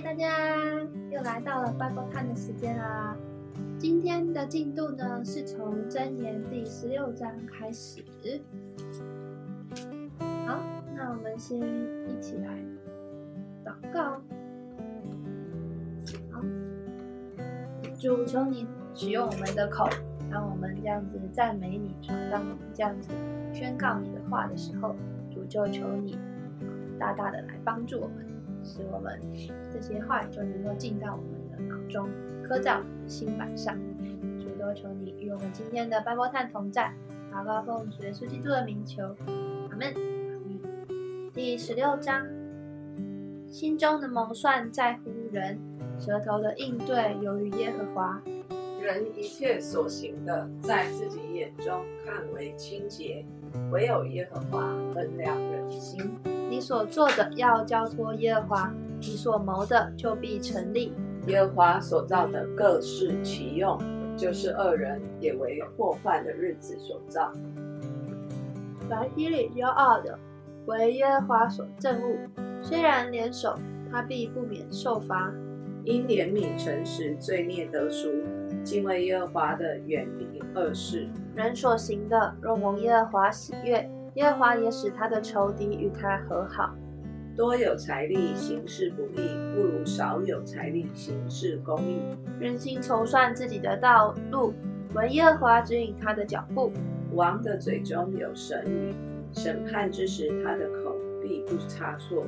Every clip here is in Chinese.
大家又来到了 Bible Time 的时间啦！今天的进度呢，是从箴言第十六章开始。好，那我们先一起来祷告。好，主求你使用我们的口，当我们这样子赞美你，当我们这样子宣告你的话的时候，主就求你大大的来帮助我们。使我们这些话语就能够进到我们的脑中，刻在我们的心板上。主多求你与我们今天的拜波探同在，祷告奉主耶稣基督的名求，阿门。第十六章，心中的谋算在乎人，舌头的应对由于耶和华。人一切所行的，在自己眼中看为清洁，唯有耶和华衡量人心。你所做的要交托耶和华，你所谋的就必成立。耶和华所造的各是其用，就是恶人也为祸患的日子所造。凡心里骄傲的，为耶和华所憎恶。虽然联手，他必不免受罚。因怜悯诚实，罪孽得赎。敬畏耶和华的，远离恶事。人所行的，若蒙耶和华喜悦。耶和华也使他的仇敌与他和好。多有财力行事不义，不如少有财力行事公义。人心筹算自己的道路，唯耶和华指引他的脚步。王的嘴中有神语，审判之时，他的口必不差错。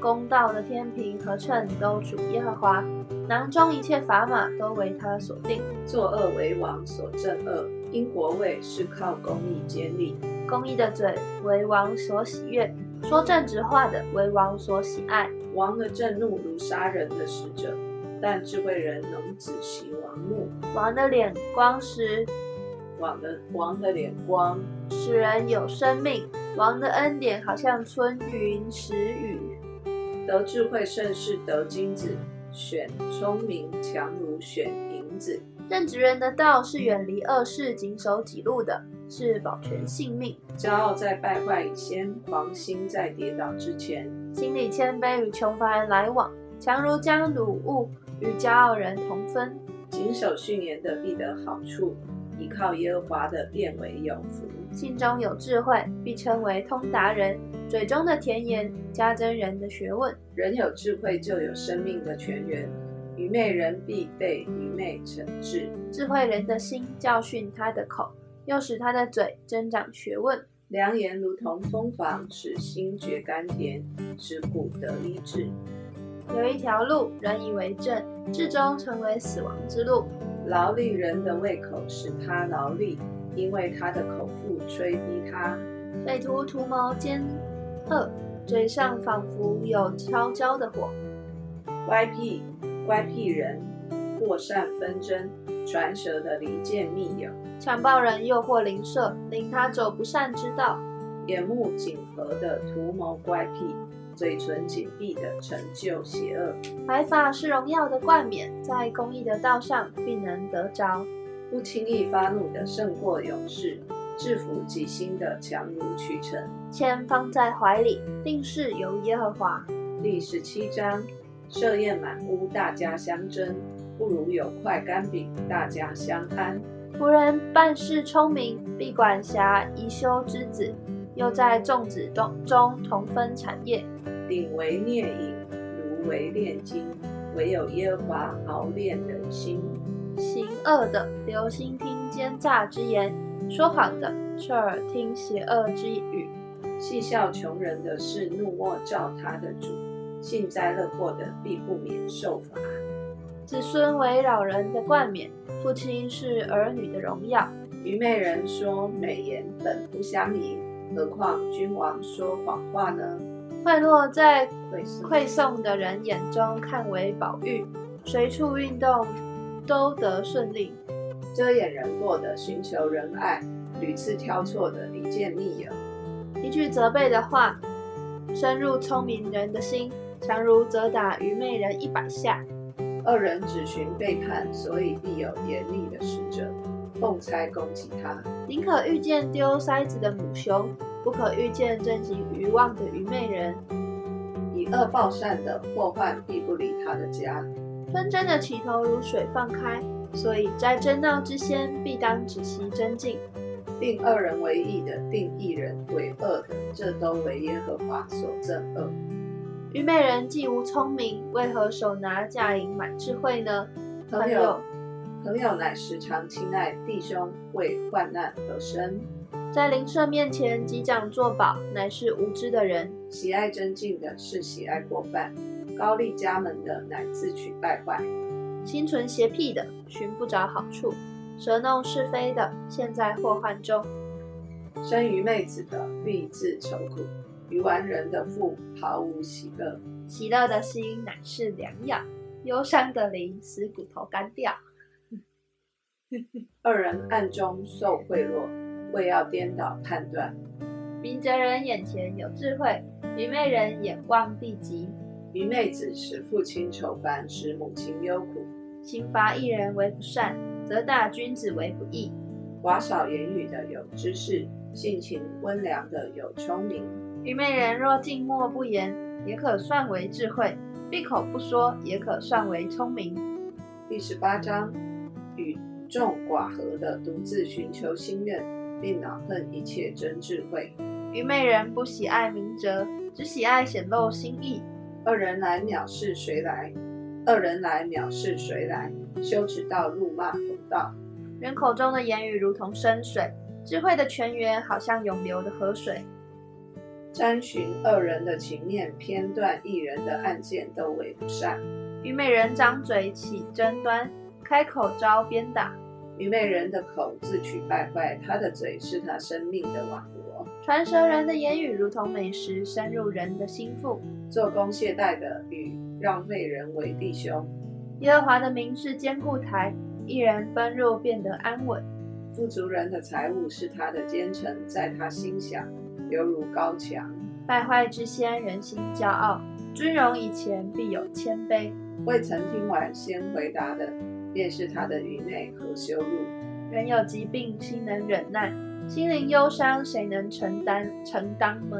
公道的天平和秤都属耶和华，囊中一切砝码都为他所定。作恶为王所憎恶，因国位是靠公义建立。公义的嘴为王所喜悦，说正直话的为王所喜爱。王的震怒如杀人的使者，但智慧人能仔细王怒。王的脸光时，王的王的脸光使人有生命。王的恩典好像春云时雨。得智慧胜是得金子，选聪明强如选银子。正直人的道是远离恶事，谨守己路的。是保全性命。骄傲在败坏以先，狂心在跌倒之前。心里谦卑与穷乏人来往，强如将鲁物与骄傲人同分。谨守训言的必得好处，依靠耶和华的变为有福。心中有智慧，必称为通达人；嘴中的甜言，加增人的学问。人有智慧，就有生命的泉源；愚昧人必被愚昧惩治。智慧人的心教训他的口。又使他的嘴增长学问，良言如同蜂房，使心觉甘甜，使骨得医治。有一条路，人以为正，至终成为死亡之路。劳力人的胃口使他劳力，因为他的口腹吹逼他。匪徒图谋奸恶，嘴上仿佛有烧焦的火。歪僻乖僻人，过善纷争。传舌的离间密友，强暴人诱惑邻舍，令他走不善之道；眼目紧合的图谋乖僻，嘴唇紧闭的成就邪恶。白发是荣耀的冠冕，在公义的道上必能得着。不轻易发怒的胜过勇士，制服己心的强如屈成。钱放在怀里，定是由耶和华。第十七章，设宴满屋，大家相争。不如有块干饼，大家相安。仆人办事聪明，必管辖宜修之子，又在众子中中同分产业。鼎为孽饮，炉为炼金，唯有耶和华熬炼人心。行恶的留心听奸诈之言，说谎的侧耳听邪恶之语。戏笑穷人的是怒莫照他的主，幸灾乐祸的必不免受罚。子孙为老人的冠冕，父亲是儿女的荣耀。愚昧人说美言本不相宜，何况君王说谎话呢？贿赂在馈送的人眼中看为宝玉，随处运动都得顺利。遮掩人过的寻求仁爱，屡次挑错的一见密友。一句责备的话，深入聪明人的心，强如责打愚昧人一百下。二人只寻背叛，所以必有严厉的使者奉差攻击他。宁可遇见丢筛子的母熊，不可遇见正行愚妄的愚昧人。以恶报善的祸患必不离他的家。纷争的起头如水放开，所以在争闹之先，必当止息争竞。定二人为义的，定一人为恶的，这都为耶和华所憎恶。愚昧人既无聪明，为何手拿价银买智慧呢？朋友，朋友乃时常亲爱弟兄，为患难而生。在灵舍面前击掌作保，乃是无知的人；喜爱尊敬的是喜爱过犯，高丽家门的乃自取败坏；心存邪僻的寻不着好处，舌弄是非的陷在祸患中。生愚昧子的必自愁苦，愚顽人的腹毫无喜乐。喜乐的心乃是良药，忧伤的灵使骨头干掉。二人暗中受贿赂。为要颠倒判断，明哲人眼前有智慧，愚昧人眼望地极。愚昧子使父亲愁烦，使母亲忧苦。刑罚一人为不善，则大君子为不义。寡少言语的有知识，性情温良的有聪明。愚昧人若静默不言，也可算为智慧；闭口不说，也可算为聪明。第十八章：与众寡合的独自寻求心愿。并恼恨一切真智慧。愚昧人不喜爱明哲，只喜爱显露心意。二人来藐视谁来？二人来藐视谁来？羞耻到辱骂同道。人口中的言语如同深水，智慧的泉源好像永流的河水。沾寻二人的情面，偏断一人的案件，都为不善。愚昧人张嘴起争端，开口招鞭打。愚昧人的口自取败坏，他的嘴是他生命的网罗。传舌人的言语如同美食，深入人的心腹。做工懈怠的与让费人为弟兄。耶和华的名是坚固台，一人奔入变得安稳。富足人的财物是他的奸臣，在他心想犹如高墙。败坏之先，人心骄傲；尊荣以前，必有谦卑。未曾听完先回答的。便是他的愚昧和羞辱。人有疾病，心能忍耐；心灵忧伤，谁能承担承担吗？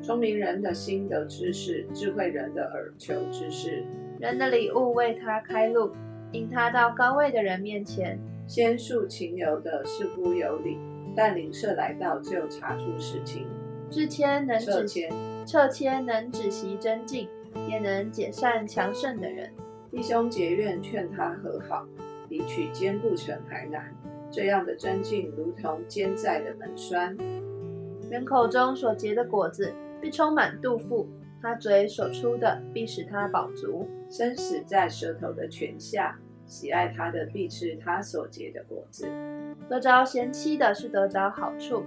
聪明人的心得知识，智慧人的耳求知识。人的礼物为他开路，引他到高位的人面前。先述情由的似乎有理，但灵舍来到就查出实情。至谦能止撤谦能止息真境，也能解散强盛的人。弟兄结怨，劝他和好，比取坚固城还难。这样的真境，如同坚在的门栓。人口中所结的果子，必充满肚腹；他嘴所出的，必使他饱足。生死在舌头的泉下，喜爱他的，必吃他所结的果子。得着贤妻的，是得着好处，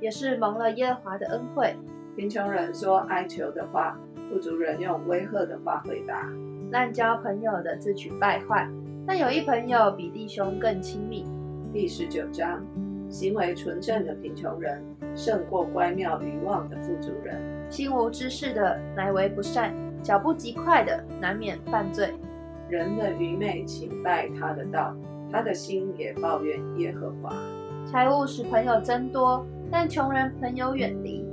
也是蒙了耶和华的恩惠。贫穷人说哀求的话，富足人用威吓的话回答。滥交朋友的自取败坏，但有一朋友比弟兄更亲密。第十九章，行为纯正的贫穷人胜过乖妙愚妄的富足人。心无知识的乃为不善，脚步极快的难免犯罪。人的愚昧请拜他的道，他的心也抱怨耶和华。财物使朋友增多，但穷人朋友远离。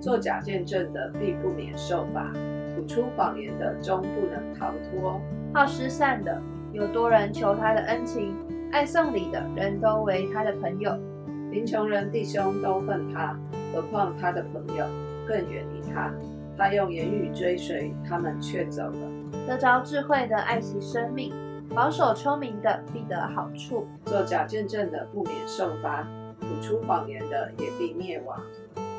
作假见证的必不免受罚。吐出谎言的终不能逃脱，好失散的有多人求他的恩情，爱送礼的人都为他的朋友，贫穷人弟兄都恨他，何况他的朋友更远离他。他用言语追随他们，却走了。得着智慧的爱惜生命，保守聪明的必得好处。做假见证的不免受罚，吐出谎言的也必灭亡。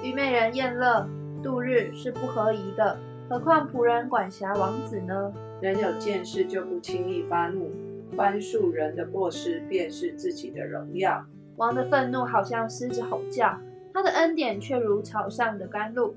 愚昧人厌乐度日是不合宜的。何况仆人管辖王子呢？人有见识就不轻易发怒，宽恕人的过失便是自己的荣耀。王的愤怒好像狮子吼叫，他的恩典却如草上的甘露。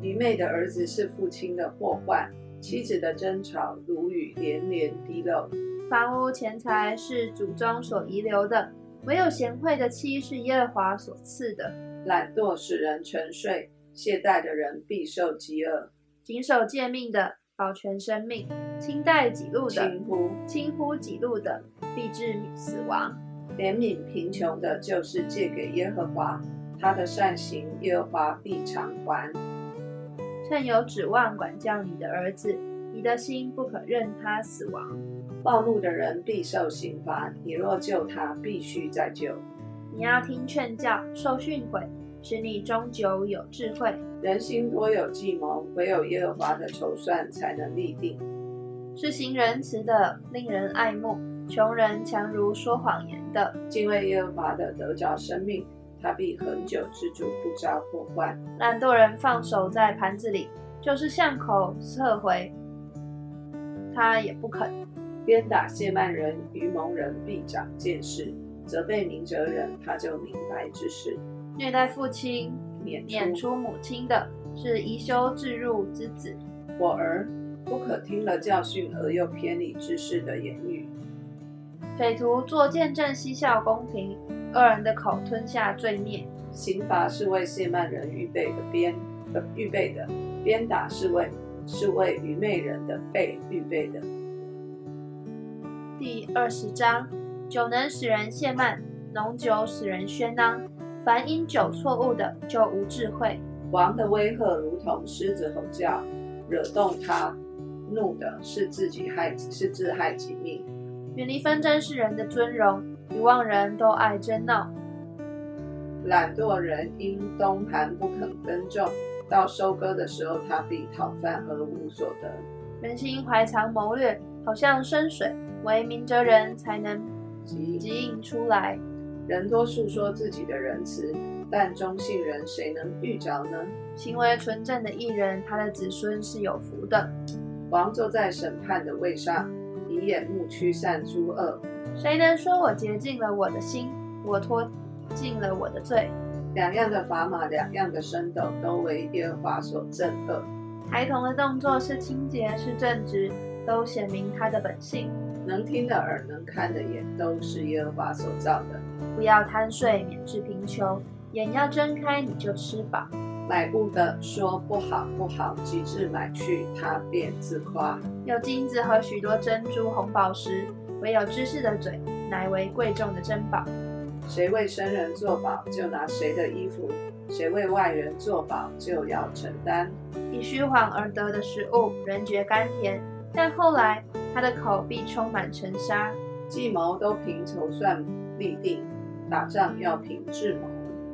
愚昧的儿子是父亲的祸患，妻子的争吵如雨连连滴漏。房屋钱财是祖宗所遗留的，唯有贤惠的妻是耶和华所赐的。懒惰使人沉睡，懈怠的人必受饥饿。谨守诫命的，保全生命；轻待己路的，轻忽轻忽己路的，必致死亡。怜悯贫穷的，就是借给耶和华，他的善行，耶和华必偿还。趁有指望管教你的儿子。你的心不可任他死亡。暴怒的人必受刑罚，你若救他，必须再救。你要听劝教，受训诲，使你终究有智慧。人心多有计谋，唯有耶和华的筹算才能立定。是行仁慈的，令人爱慕；穷人强如说谎言的。敬畏耶和华的得着生命，他必恒久之主，不遭破坏。懒惰人放手在盘子里，就是巷口撤回，他也不肯。鞭打谢曼人、愚蒙人必长见识；责备明哲人，他就明白之事。虐待父亲、免撵出母亲的，是宜修自入之子。我儿，不可听了教训而又偏离知识的言语。匪徒作见证，嬉笑公平；恶人的口吞下罪孽。刑罚是为谢曼人预备的鞭，呃，预备的；鞭打是为是为愚昧人的背预备的。第二十章：酒能使人懈慢，浓酒使人喧嚷。凡因酒错误的，就无智慧。王的威吓如同狮子吼叫，惹动他怒的是自己害，是自害己命。远离纷争是人的尊荣，愚妄人都爱争闹。懒惰人因冬寒不肯耕种，到收割的时候，他必讨饭而无所得。人心怀藏谋略，好像深水，唯明哲人才能即即引出来。人多述说自己的仁慈，但忠信人谁能遇着呢？行为纯正的艺人，他的子孙是有福的。王坐在审判的位上，以眼目驱散诸恶。谁能说我洁净了我的心，我脱尽了我的罪？两样的砝码，两样的升斗，都为耶和华所憎恶。孩童的动作是清洁，是正直，都显明他的本性。能听的耳，能看的眼，都是耶和华所造的。不要贪睡，免致贫穷；眼要睁开，你就吃饱。买物的说不好不好，极致买去，他便自夸。有金子和许多珍珠、红宝石，唯有知识的嘴，乃为贵重的珍宝。谁为生人作保，就拿谁的衣服；谁为外人作保，就要承担。以虚谎而得的食物，人觉甘甜，但后来他的口必充满尘沙。计谋都凭筹算立定，打仗要凭智谋。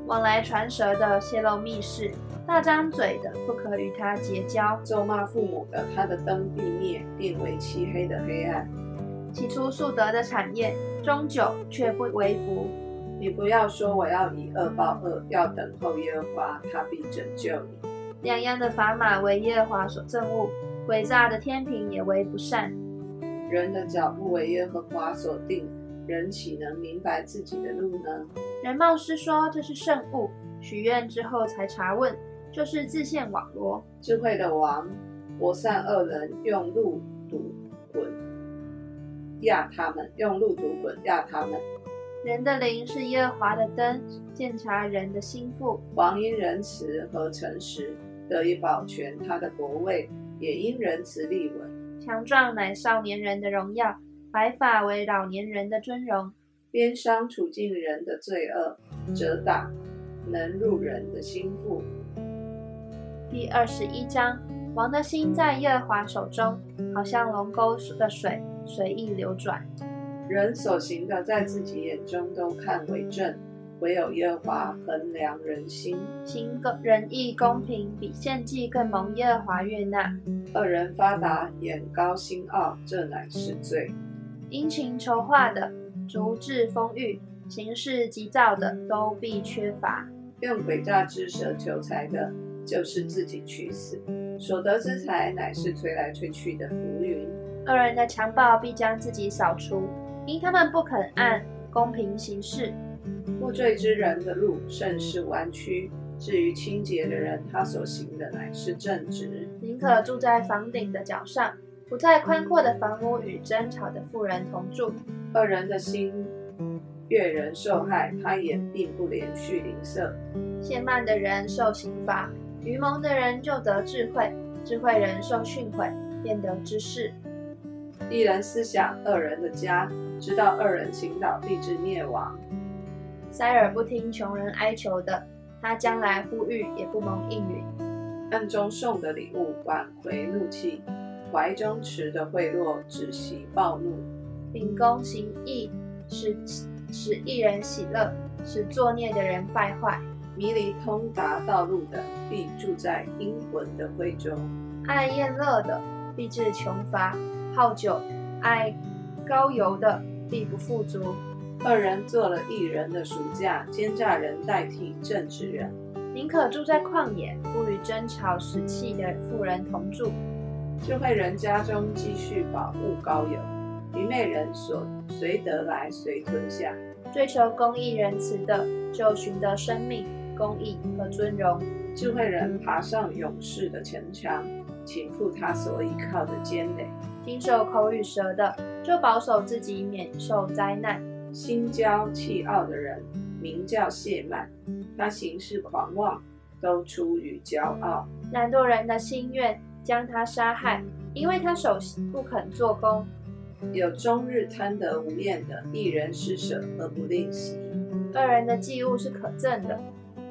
往来传舌的泄露密室，大张嘴的不可与他结交。咒骂父母的，他的灯必灭，变为漆黑的黑暗。起初素德的产业，终久却不为福。你不要说我要以恶报恶，要等候耶和华，他必拯救你。两样的砝码为耶和华所憎恶，诡诈的天平也为不善。人的脚步为耶和华所定，人岂能明白自己的路呢？人貌师说这是圣物，许愿之后才查问，就是自陷网罗。智慧的王，我善恶人，用路毒滚压他们，用路毒滚压他们。人的灵是耶和华的灯，鉴察人的心腹。王因仁慈和诚实得以保全他的国位，也因仁慈立稳。强壮乃少年人的荣耀，白发为老年人的尊荣。鞭伤处境人的罪恶，责打能入人的心腹。第二十一章，王的心在耶和华手中，好像龙沟的水随意流转。人所行的，在自己眼中都看为正，唯有耶和华衡量人心。行个仁义公平，比献祭更蒙耶和华悦纳。恶人发达，眼高心傲，这乃是罪。殷勤筹划的，足智丰裕，行事急躁的，都必缺乏。用诡诈之舌求财的，就是自己去死。所得之财，乃是吹来吹去的浮云。恶人的强暴必将自己扫除，因他们不肯按公平行事。负罪之人的路甚是弯曲，至于清洁的人，他所行的乃是正直。宁可住在房顶的角上，不在宽阔的房屋与争吵的妇人同住。恶人的心悦人受害，他也并不连续吝啬。懈慢的人受刑罚，愚蒙的人就得智慧。智慧人受训诲，便得知识。一人思想恶人的家，知道恶人倾倒，必致灭亡。塞尔不听穷人哀求的，他将来呼吁也不蒙应允。暗中送的礼物挽回怒气，怀中持的贿赂止息暴怒。秉公行义，使使一人喜乐，使作孽的人败坏。迷离通达道路的，必住在阴魂的灰中；爱宴乐的，必致穷乏；好酒、爱高油的，必不富足。二人做了一人的暑假，奸诈人代替正直人。宁可住在旷野，不与争吵时气的富人同住。智慧人家中积蓄宝物高邮，愚昧人所随得来随吞下。追求公义仁慈的，就寻得生命。公义和尊荣，智慧人爬上勇士的城墙，倾覆他所依靠的坚垒；经受口与舌的，就保守自己免受灾难。心骄气傲的人，名叫谢曼，他行事狂妄，都出于骄傲。懒惰人的心愿将他杀害，因为他手不肯做工。有终日贪得无厌的，一人施舍而不吝惜。二人的祭物是可憎的。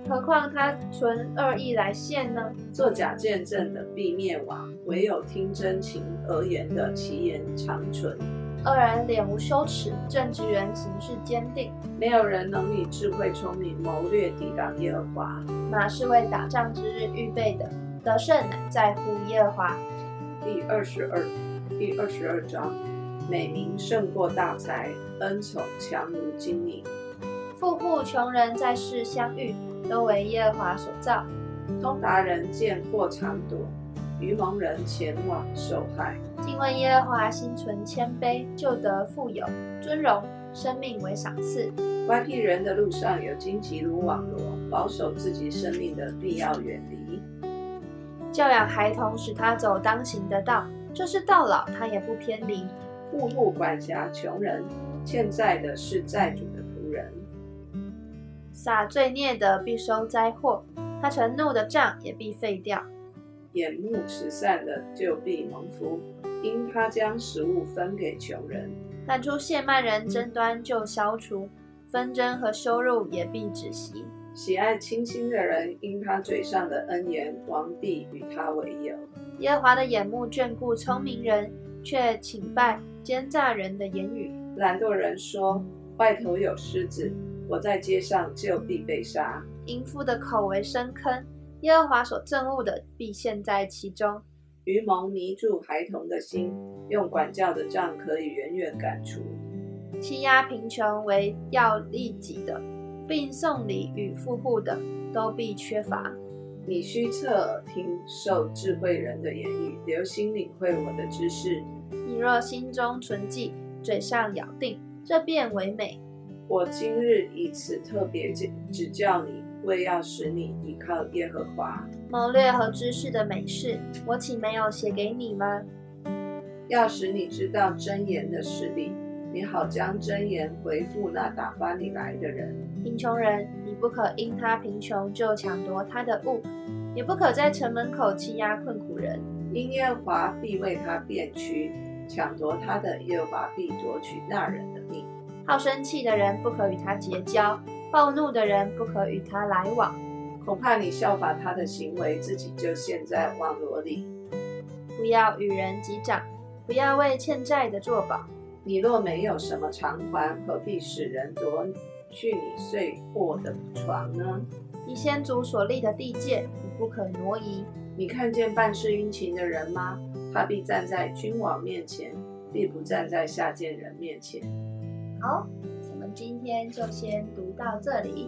何况他存恶意来献呢？作假见证的必灭亡，唯有听真情而言的其言长存。二人脸无羞耻，正直人行事坚定。没有人能以智慧聪明谋略抵挡耶和华。马是为打仗之日预备的，得胜乃在乎耶和华。第二十二，第二十二章，美名胜过大财，恩宠强如金银。富户穷人在世相遇。都为耶和华所造。通达人见祸常躲，愚蒙人前往受害。敬畏耶和华，心存谦卑，就得富有、尊荣、生命为赏赐。歪僻人的路上有荆棘如网罗，保守自己生命的必要远离。教养孩童，使他走当行的道，就是到老他也不偏离。富户管辖穷人，欠债的是债主的仆人。撒罪孽的必收灾祸，他盛怒的杖也必废掉。眼目慈善的就必蒙福，因他将食物分给穷人。但出谢曼人争端就消除，纷争和羞辱也必止息。喜爱清新的人，因他嘴上的恩言，王必与他为友。耶和华的眼目眷顾聪明人，却请拜奸诈人的言语。懒惰人说：外头有狮子。我在街上就必被杀。淫妇的口为深坑，耶和华所憎恶的必陷在其中。愚蒙迷住孩童的心，用管教的杖可以远远赶除。欺压贫穷为要利己的，并送礼与富户的，都必缺乏。你须侧耳听受智慧人的言语，留心领会我的知识。你若心中存记，嘴上咬定，这便为美。我今日以此特别指指教你，为要使你依靠耶和华。谋略和知识的美事，我岂没有写给你吗？要使你知道真言的实力，你好将真言回复那打发你来的人。贫穷人，你不可因他贫穷就抢夺他的物，也不可在城门口欺压困苦人。因耶和华必为他变屈，抢夺他的耶和华必夺取那人的命。好生气的人不可与他结交，暴怒的人不可与他来往。恐怕你效法他的行为，自己就陷在网罗里。不要与人击掌，不要为欠债的作保。你若没有什么偿还，何必使人夺去你睡过的床呢？你先祖所立的地界，你不可挪移。你看见办事殷勤的人吗？他必站在君王面前，必不站在下贱人面前。好，今天就先读到这里。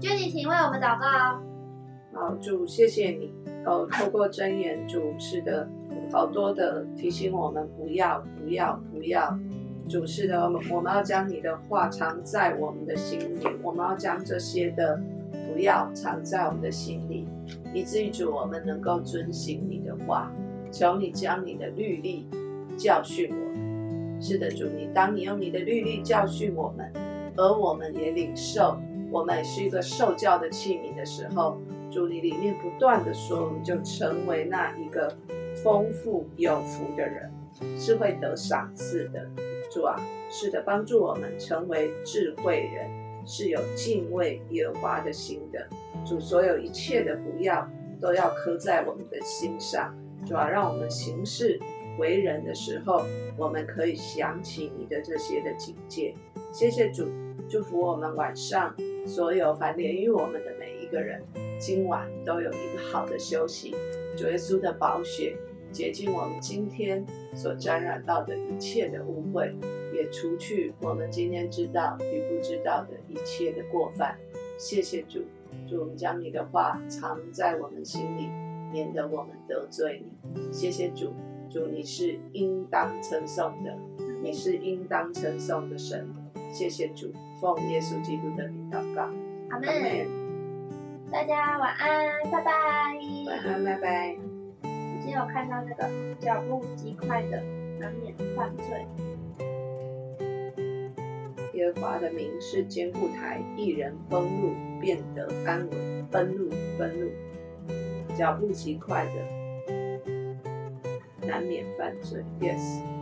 娟妮，请为我们祷告。好，主，谢谢你。哦，透过真言，主是的，好多的提醒我们不要，不要，不要。主是的，我们我们要将你的话藏在我们的心里，我们要将这些的不要藏在我们的心里，以至于主我们能够遵行你的话。求你将你的律例教训我。是的，主你，当你用你的律例教训我们，而我们也领受，我们是一个受教的器皿的时候，主你里面不断的说，我们就成为那一个丰富有福的人，是会得赏赐的。主啊，是的，帮助我们成为智慧人，是有敬畏耶和华的心的。主所有一切的不要，都要刻在我们的心上，主要让我们行事为人的时候，我们可以想起你的这些的警戒。谢谢主，祝福我们晚上所有凡连于我们的每一个人，今晚都有一个好的休息。主耶稣的宝血洁净我们今天所沾染到的一切的污秽，也除去我们今天知道与不知道的一切的过犯。谢谢主，主我们将你的话藏在我们心里，免得我们得罪你。谢谢主，主你是应当称颂的，你是应当称颂的神。谢谢主，奉耶稣基督的名祷告，阿门。大家晚安，拜拜。晚安，拜拜。我今天有看到那个脚步极快的，难免犯罪。耶和华的名是坚固台，一人登陆变得安稳。奔路，奔路，脚步极快的，难免犯罪。Yes。